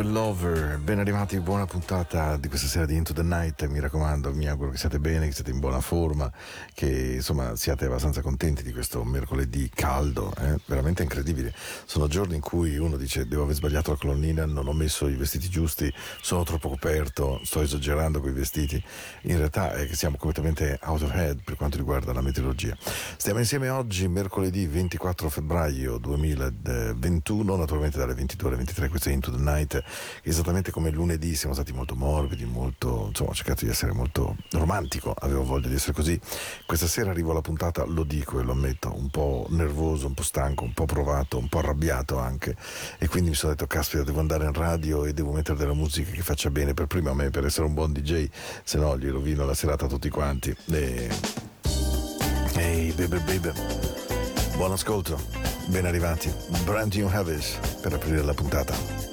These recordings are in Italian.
your lover. Ben arrivati, buona puntata di questa sera di Into the Night. Mi raccomando, mi auguro che siate bene, che siate in buona forma, che insomma siate abbastanza contenti di questo mercoledì caldo, eh? veramente incredibile. Sono giorni in cui uno dice devo aver sbagliato la colonnina, non ho messo i vestiti giusti, sono troppo coperto, sto esagerando con i vestiti. In realtà è che siamo completamente out of head per quanto riguarda la meteorologia. Stiamo insieme oggi, mercoledì 24 febbraio 2021, naturalmente dalle 22 alle 23, questo è Into the Night, esattamente come lunedì siamo stati molto morbidi, molto, insomma ho cercato di essere molto romantico, avevo voglia di essere così. Questa sera arrivo alla puntata, lo dico e lo ammetto, un po' nervoso, un po' stanco, un po' provato, un po' arrabbiato anche e quindi mi sono detto caspita devo andare in radio e devo mettere della musica che faccia bene per prima a me per essere un buon DJ, se no gli rovino la serata a tutti quanti. E... Ehi baby baby, buon ascolto, ben arrivati, Brand New Harvest per aprire la puntata.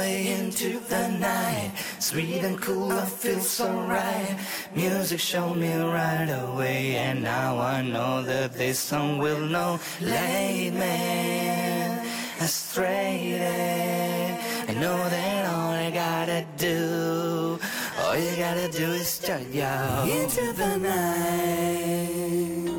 Away into the night, sweet and cool, I feel so right. Music showed me right away, and now I know that this song will know. Late man, astray. I know that all I gotta do, all you gotta do is start yo into the night.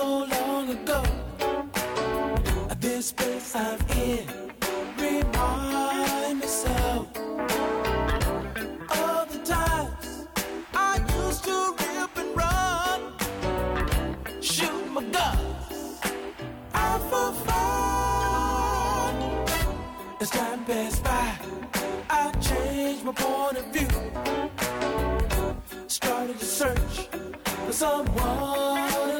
So long ago. This place I'm in remind so of the times I used to rip and run, shoot my guns out for fun. As time passed by, I changed my point of view. Started to search for someone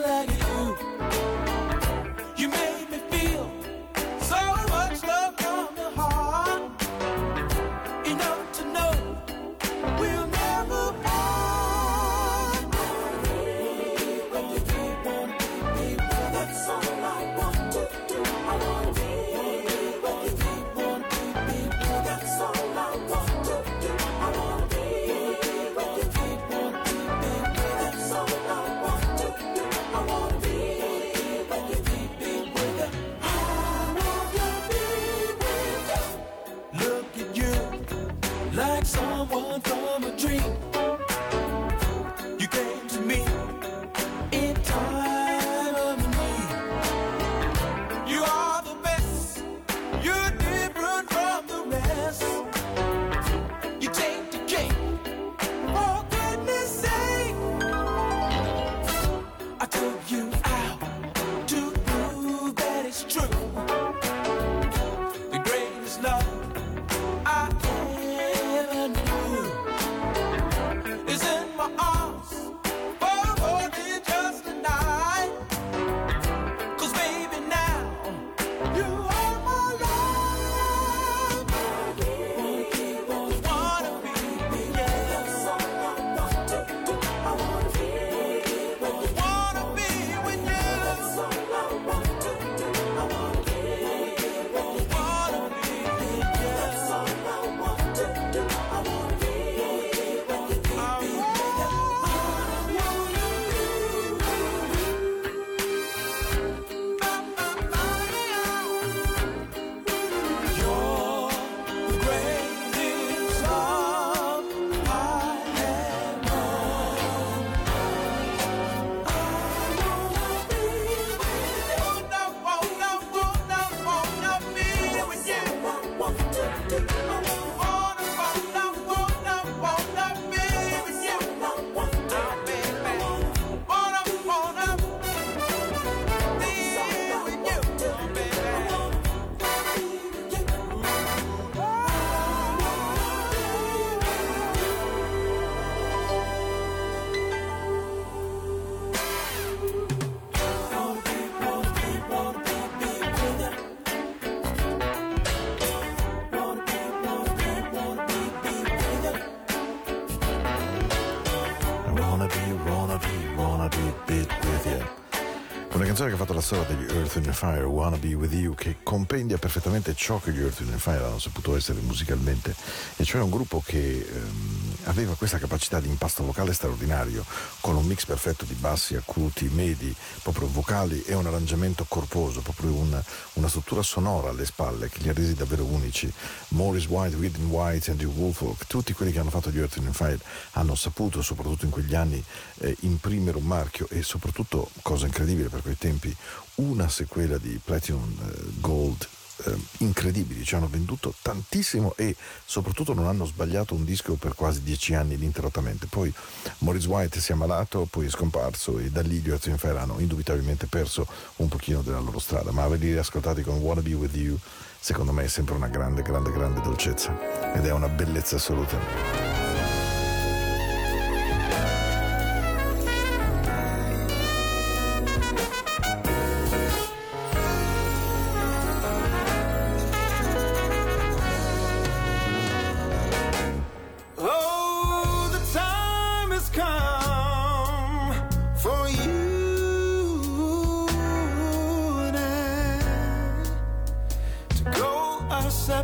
che ha fatto la storia degli Earth in the Fire, Wanna Be With You, che compendia perfettamente ciò che gli Earth in the Fire hanno saputo essere musicalmente, e cioè un gruppo che ehm, aveva questa capacità di impasto vocale straordinario, con un mix perfetto di bassi, acuti, medi, proprio vocali e un arrangiamento corposo, proprio un- una struttura sonora alle spalle che li ha resi davvero unici. Morris White, Whitney White, Andrew Woolfolk, tutti quelli che hanno fatto gli Earth in Fire hanno saputo, soprattutto in quegli anni, eh, imprimere un marchio e soprattutto, cosa incredibile per quei tempi, una sequela di Platinum eh, Gold eh, incredibili, ci hanno venduto tantissimo e soprattutto non hanno sbagliato un disco per quasi dieci anni ininterrottamente. Poi Maurice White si è ammalato, poi è scomparso e da lì gli Earth Fire hanno indubitabilmente perso un pochino della loro strada, ma averli riascoltati con Wanna Be With You secondo me è sempre una grande, grande, grande dolcezza ed è una bellezza assoluta.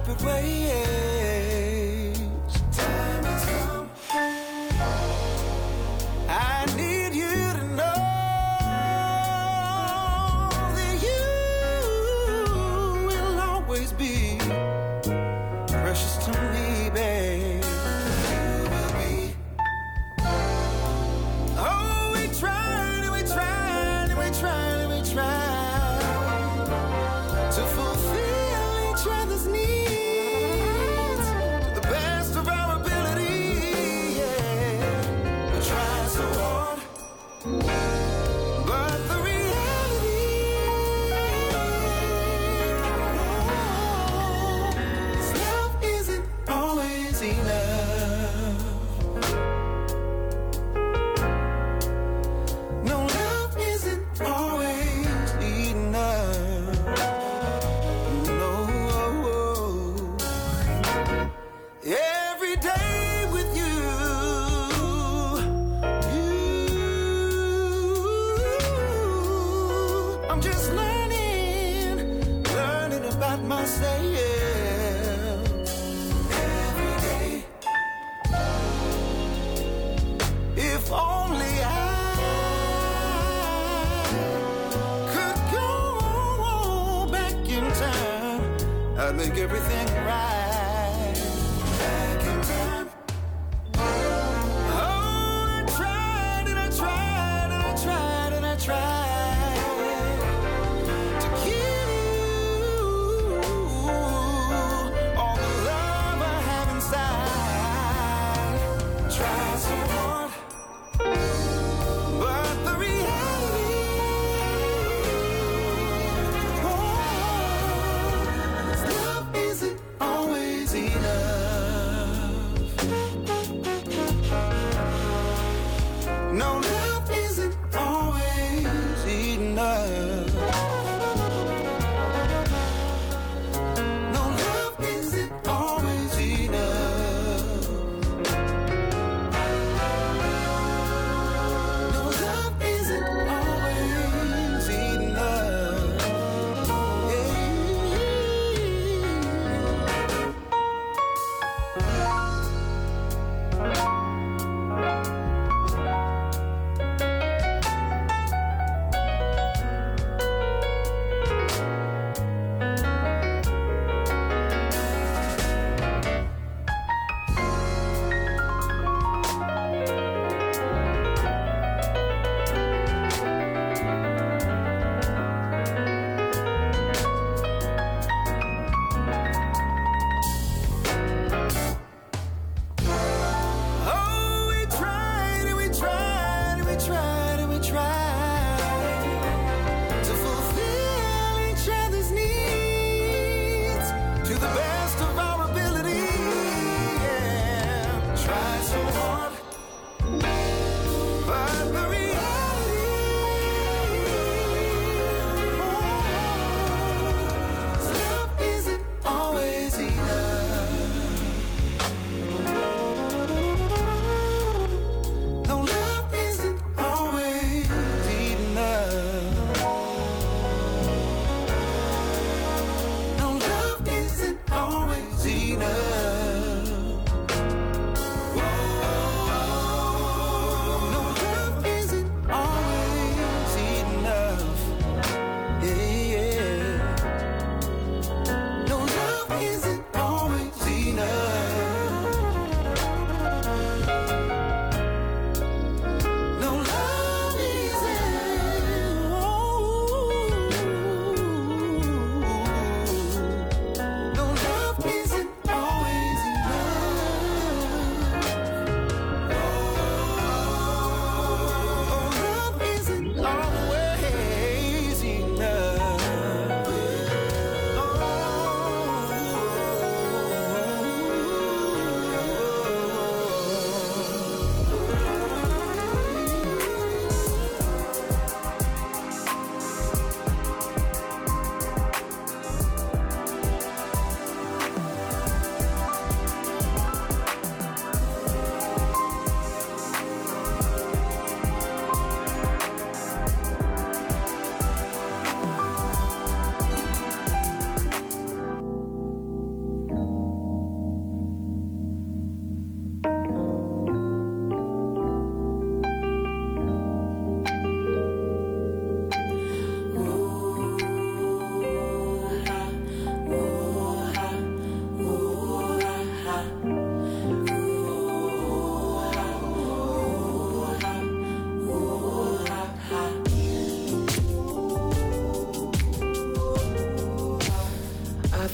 perfect way, yeah.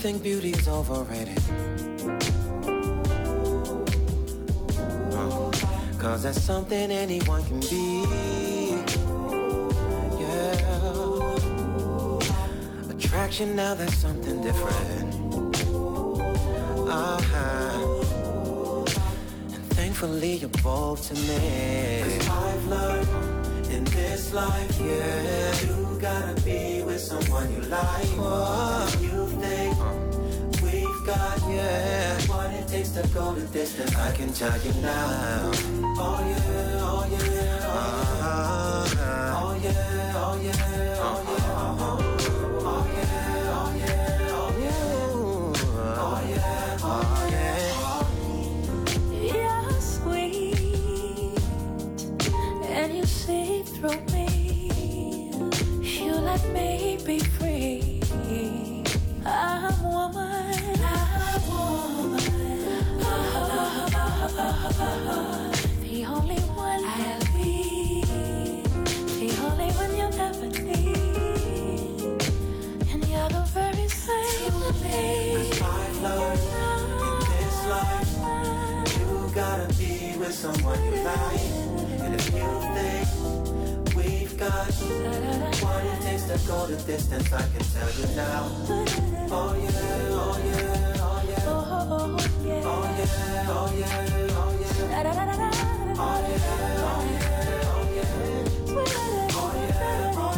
Think beauty's overrated? Cause that's something anyone can be. Yeah. Attraction, now that's something different. Uh-huh. And thankfully you're both to me. Cause I've learned in this life, yeah. You gotta be with someone you like. Think we've yeah. What it takes to go the distance, I can tell you now. Oh yeah, oh yeah, someone you like. And if you think we've got what it takes to go the distance, I can tell you now. Oh yeah, oh yeah, oh yeah, Oh, yeah. oh yeah, oh yeah, oh yeah, oh yeah, oh yeah, oh yeah, oh yeah.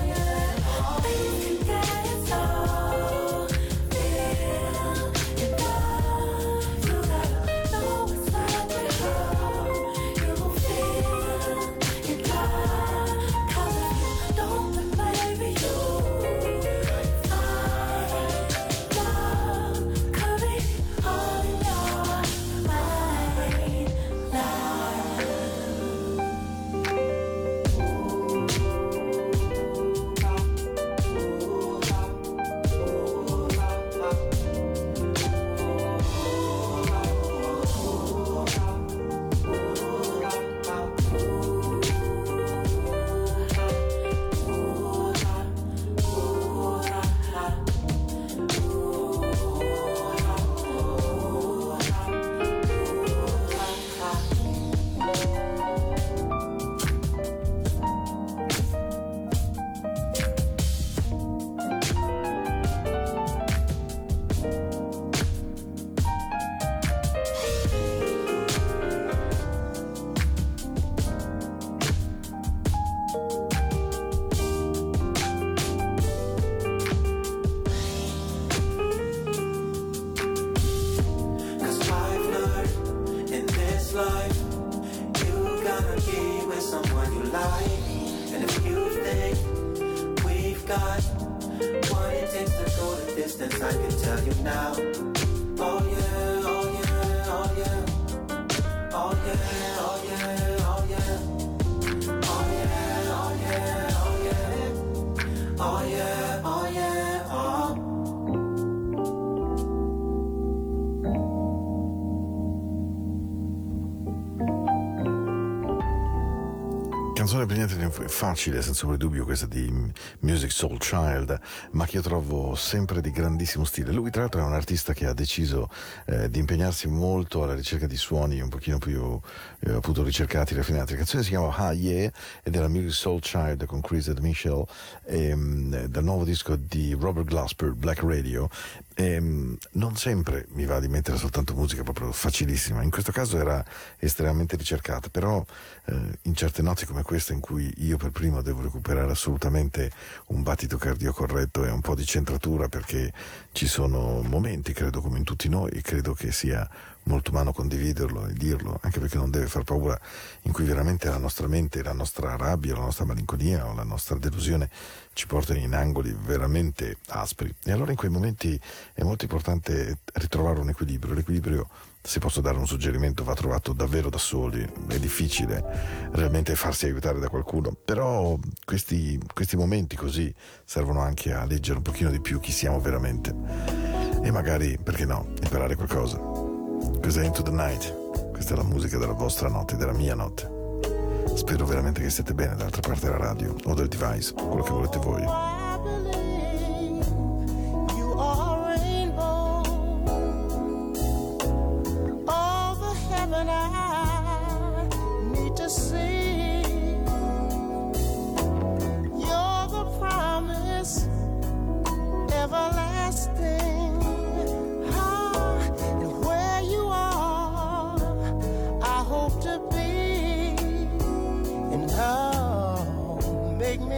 Canzone per niente facile, senza dubbio, questa di Music Soul Child, ma che io trovo sempre di grandissimo stile. Lui, tra l'altro, è un artista che ha deciso eh, di impegnarsi molto alla ricerca di suoni un pochino più eh, appunto ricercati, raffinati. La canzone si chiama Ah Yeah ed è la Music Soul Child con Chris and Michelle ehm, dal nuovo disco di Robert Glasper, Black Radio. Ehm, non sempre mi va di mettere soltanto musica proprio facilissima, in questo caso era estremamente ricercata, però eh, in certe notti come questa in cui io per primo devo recuperare assolutamente un battito cardio corretto e un po' di centratura perché ci sono momenti, credo come in tutti noi, credo che sia molto umano condividerlo e dirlo, anche perché non deve far paura, in cui veramente la nostra mente, la nostra rabbia, la nostra malinconia o la nostra delusione ci portano in angoli veramente aspri. E allora in quei momenti è molto importante ritrovare un equilibrio. L'equilibrio, se posso dare un suggerimento, va trovato davvero da soli, è difficile realmente farsi aiutare da qualcuno, però questi, questi momenti così servono anche a leggere un pochino di più chi siamo veramente e magari, perché no, imparare qualcosa. Questa è Into the Night, questa è la musica della vostra notte, della mia notte. Spero veramente che siate bene dall'altra parte della radio o del device, quello che volete voi. everlasting.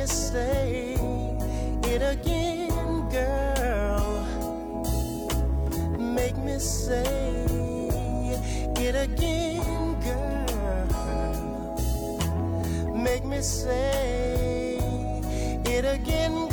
say it again, girl. Make me say it again, girl. Make me say it again,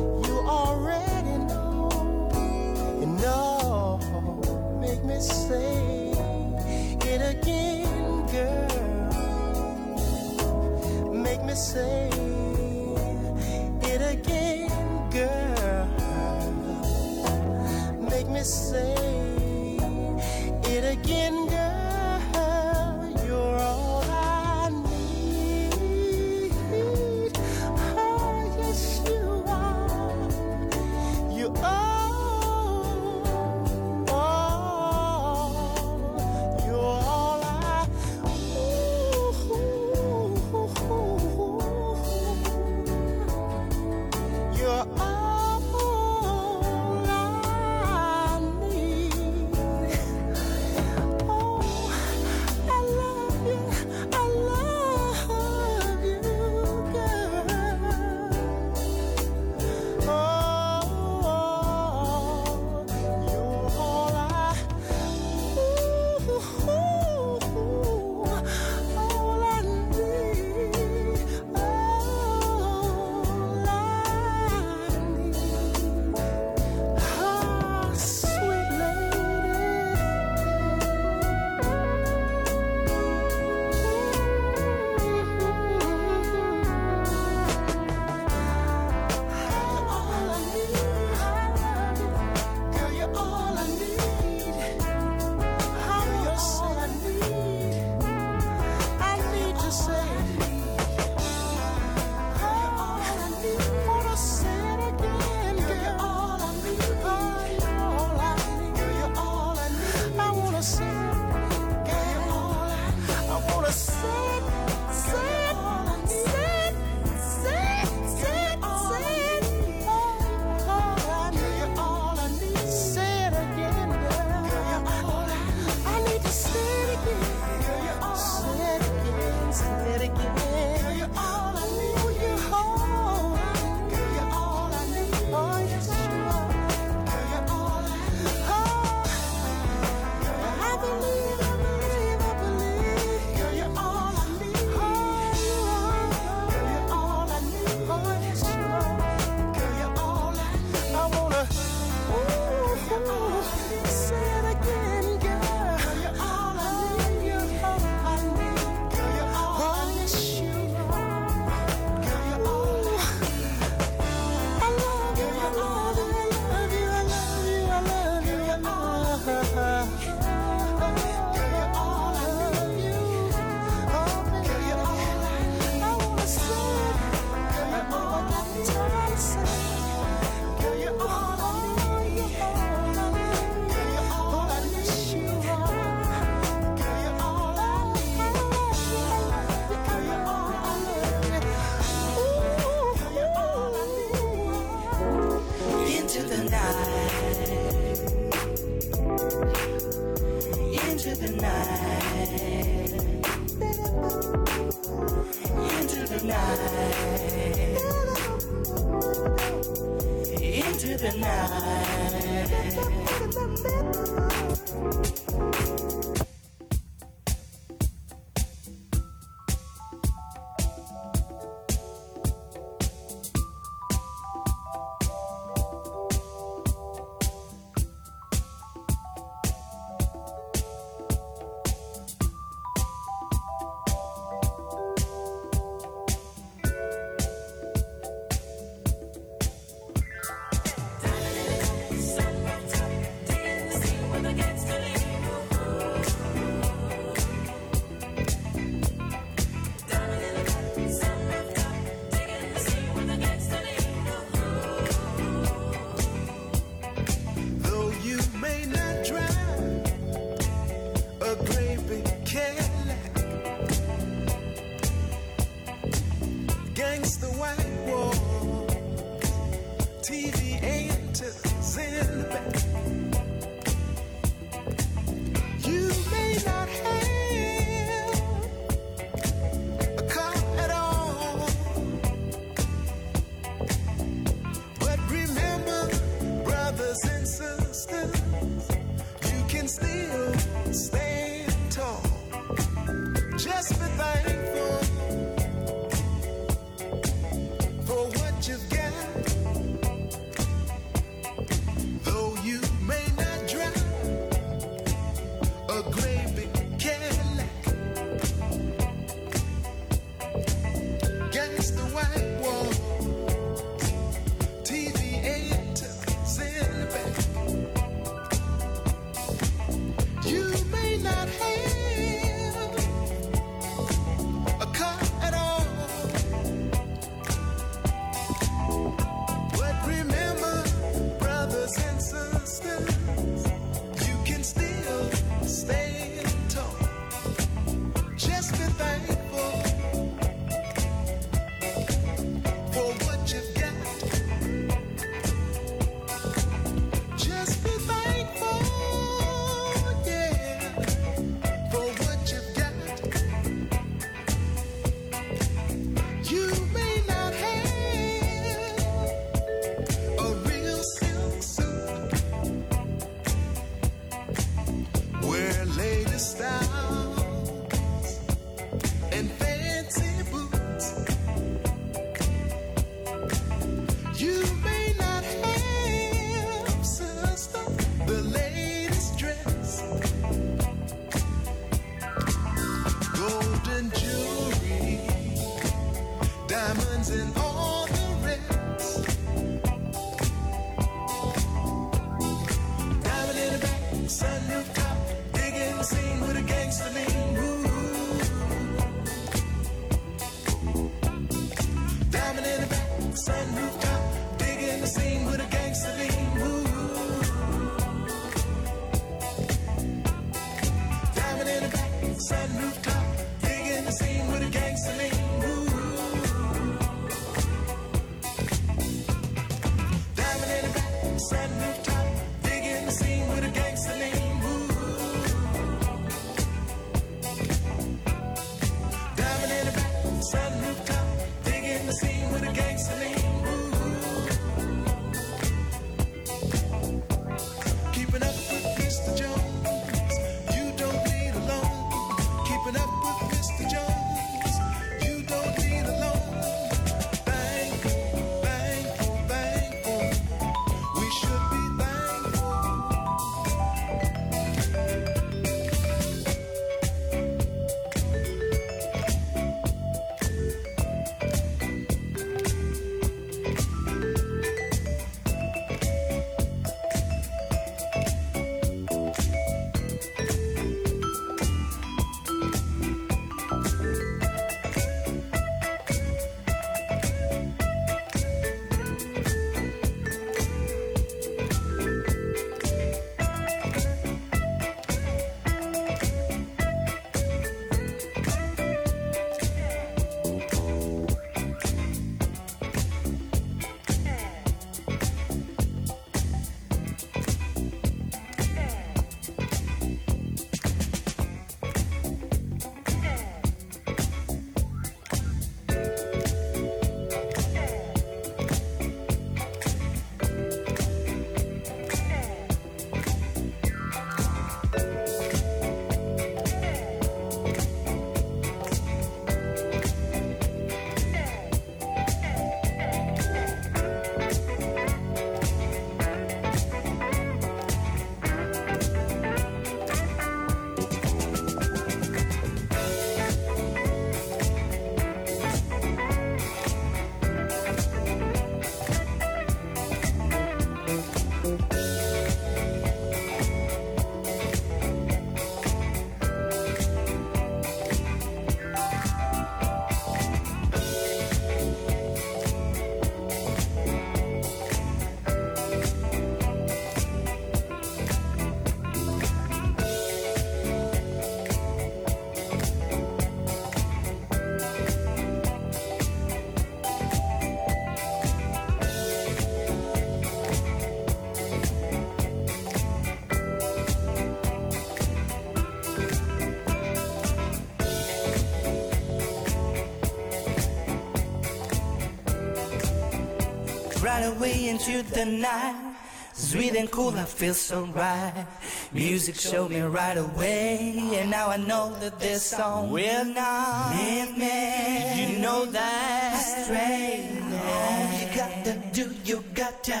away into the night. Sweet and cool, I feel so right. Music showed me right away, and now I know that this song will not leave me. You know that astray. All you gotta do, you gotta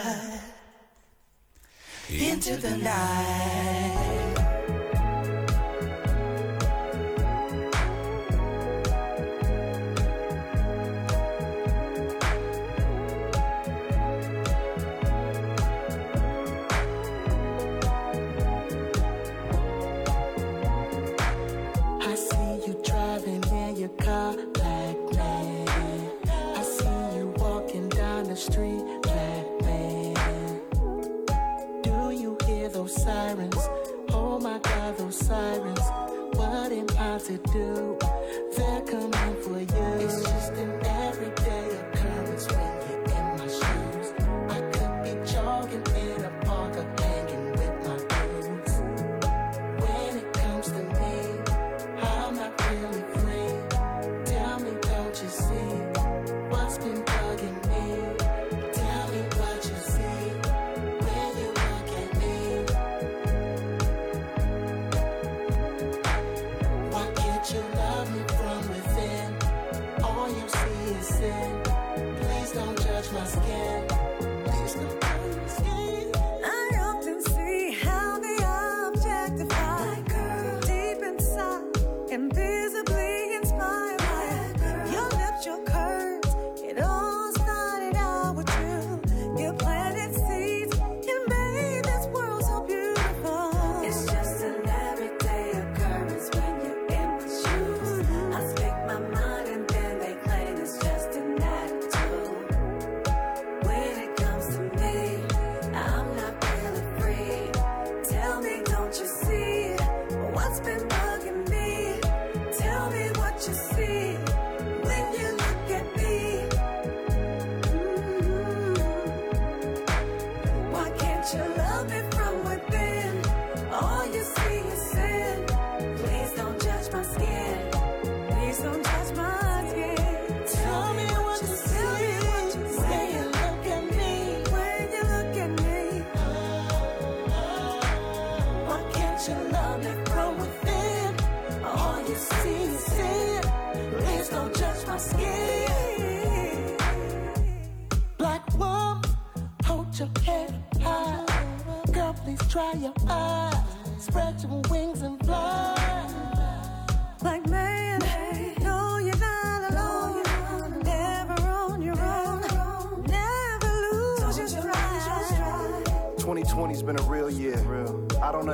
into the night.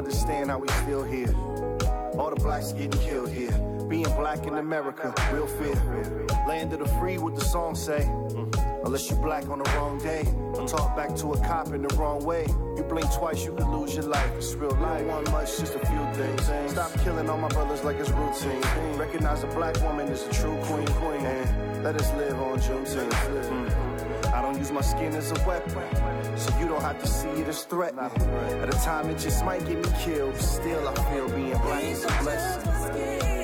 Understand how we still here. All the blacks getting killed here. Being black in America, real fear. Land of the free, what the song say. Unless you black on the wrong day. Talk back to a cop in the wrong way. You blink twice, you could lose your life. It's real life. One much, just a few things. Stop killing all my brothers like it's routine. Recognize a black woman is a true queen. Queen, and let us live on Juneteenth. I don't use my skin as a weapon, so you don't have to see it as threatening. At a time, it just might get me killed. Still, I feel being black is a blessing.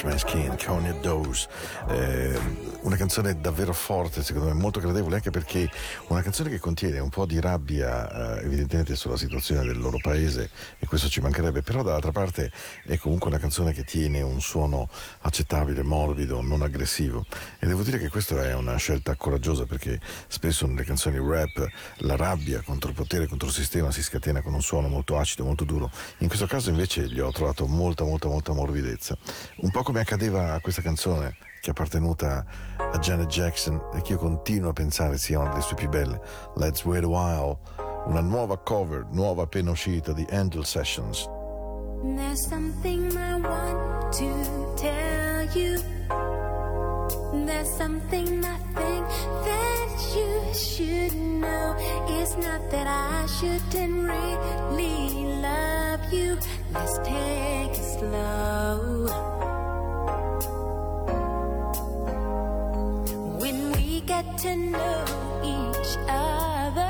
Svensk Ken, Kanye Doze. Eh, um, una canzone davvero forte, secondo me molto gradevole, anche perché una canzone che contiene un po' di rabbia, eh, evidentemente sulla situazione del loro paese, e questo ci mancherebbe, però dall'altra parte è comunque una canzone che tiene un suono accettabile, morbido, non aggressivo. E devo dire che questa è una scelta coraggiosa perché spesso nelle canzoni rap la rabbia contro il potere, contro il sistema si scatena con un suono molto acido, molto duro. In questo caso invece gli ho trovato molta, molta, molta morbidezza. Un po' come accadeva a questa canzone che è appartenuta a Janet Jackson e che io continuo a pensare sia una delle sue più belle, Let's Wait a While, una nuova cover, nuova appena uscita di Angel Sessions. There's something I want to tell you. There's something I think that you should know. It's not that I shouldn't really love you. Let's take it slow. get to know each other.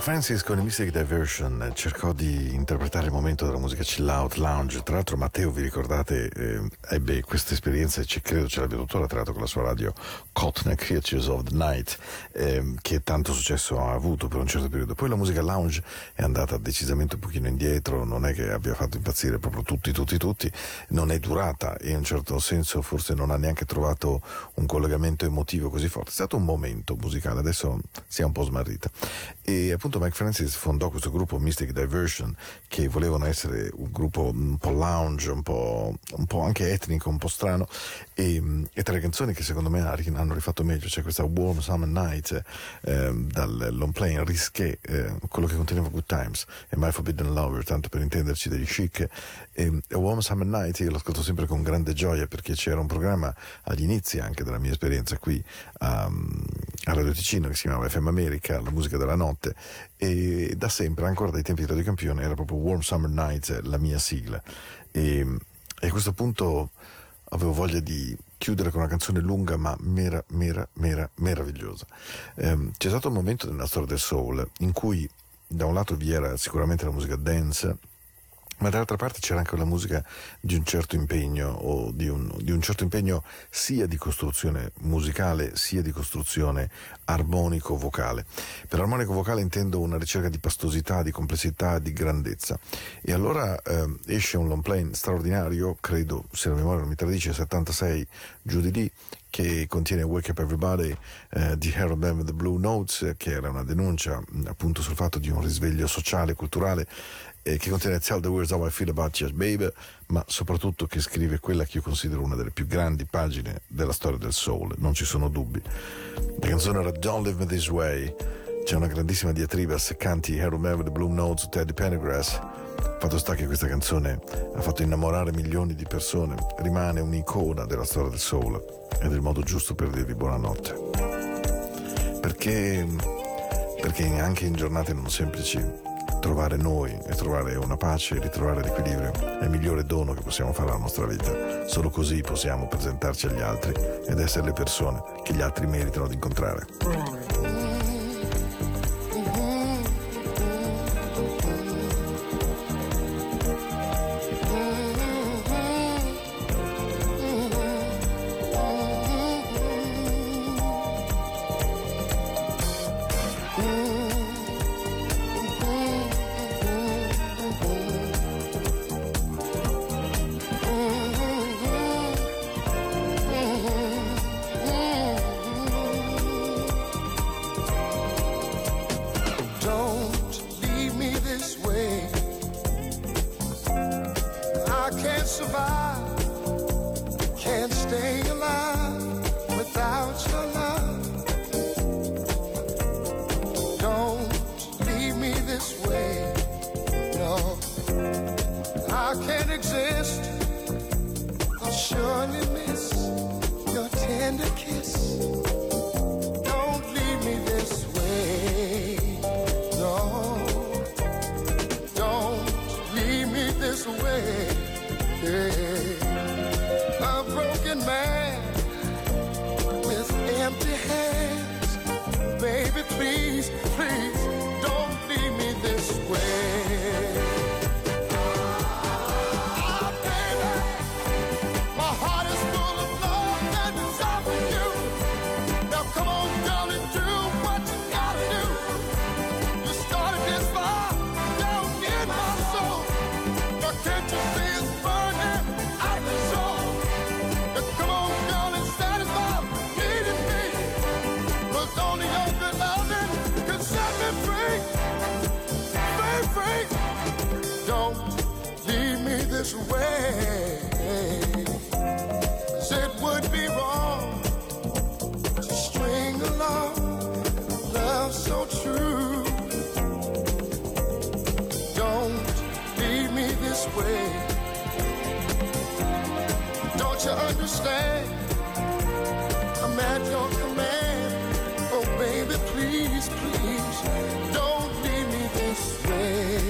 Francis con i Mystic Diversion eh, cercò di interpretare il momento della musica chill out lounge. Tra l'altro, Matteo, vi ricordate, eh, ebbe questa esperienza e credo ce l'abbia tuttora tra l'altro con la sua radio Cotton Creatures of the Night, ehm, che tanto successo ha avuto per un certo periodo. Poi la musica lounge è andata decisamente un pochino indietro, non è che abbia fatto impazzire proprio tutti, tutti, tutti, non è durata e in un certo senso forse non ha neanche trovato un collegamento emotivo così forte. È stato un momento musicale, adesso si è un po' smarrita. E appunto Mike Francis fondò questo gruppo Mystic Diversion che volevano essere un gruppo un po' lounge, un po', un po' anche etnico, un po' strano. E, e tra le canzoni che secondo me ha- hanno rifatto meglio. C'è questa Warm Summer Night eh, dal long play Risqué, eh, quello che conteneva Good Times e My Forbidden Lover, tanto per intenderci degli chic. E, e Warm Summer Night io l'ascolto sempre con grande gioia perché c'era un programma agli inizi anche della mia esperienza qui a, a Radio Ticino che si chiamava FM America, la musica della notte e da sempre, ancora dai tempi di Radio Campione, era proprio Warm Summer Night la mia sigla e, e a questo punto avevo voglia di chiudere con una canzone lunga ma mera, mera, mera, meravigliosa. Ehm, c'è stato un momento nella storia del soul in cui da un lato vi era sicuramente la musica dance, ma dall'altra parte c'era anche la musica di un certo impegno o di un, di un certo impegno sia di costruzione musicale sia di costruzione armonico-vocale. Per armonico vocale intendo una ricerca di pastosità, di complessità, di grandezza. E allora eh, esce un long play straordinario, credo, se la memoria non mi tradisce, 76 giù di lì, che contiene Wake Up Everybody eh, di Harold Band the Blue Notes, che era una denuncia appunto sul fatto di un risveglio sociale, culturale, eh, che contiene Tell the Words How I Feel About You Baby, ma soprattutto che scrive quella che io considero una delle più grandi pagine della storia del soul, non ci sono dubbi. La canzone era Don't Live Me This Way, c'è una grandissima diatriba se canti Band with the Blue Notes Teddy Pendergrass. Fatto sta che questa canzone ha fatto innamorare milioni di persone, rimane un'icona della storia del soul ed è il modo giusto per dirvi buonanotte. Perché, perché anche in giornate non semplici trovare noi e trovare una pace e ritrovare l'equilibrio è il migliore dono che possiamo fare alla nostra vita. Solo così possiamo presentarci agli altri ed essere le persone che gli altri meritano di incontrare. understand. I'm at your command. Oh, baby, please, please, don't leave me this way.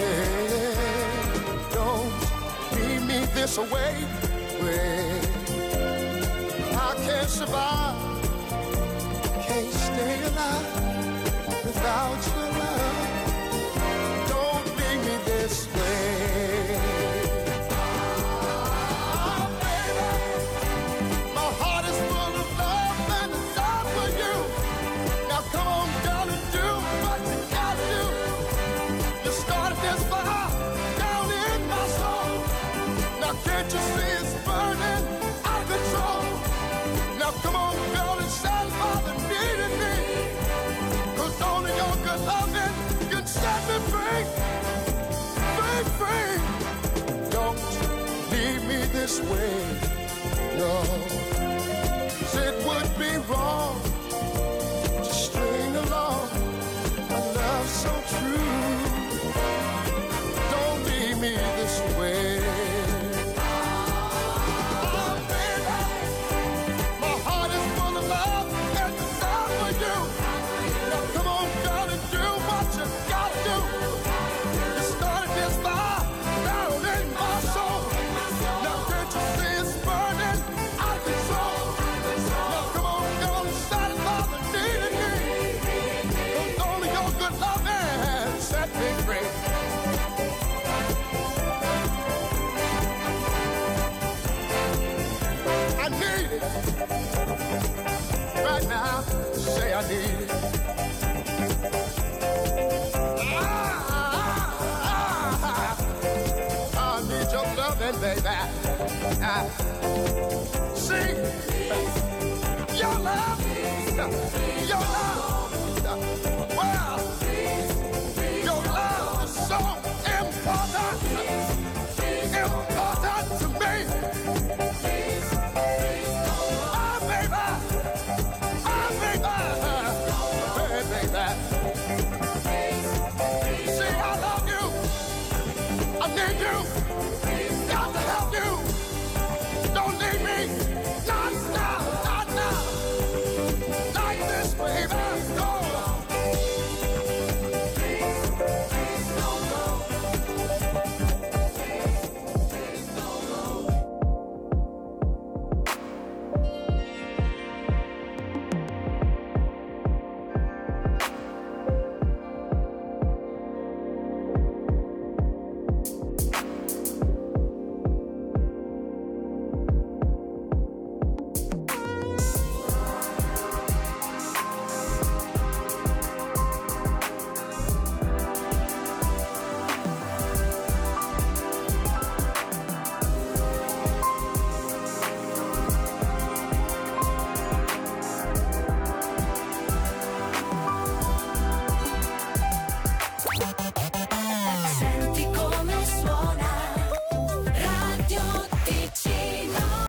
Yeah. Don't leave me this way. way. I can't survive, can't stay alive without you. this way. No, it would be wrong to string along a love so true. Don't leave me this way. baby. Ah.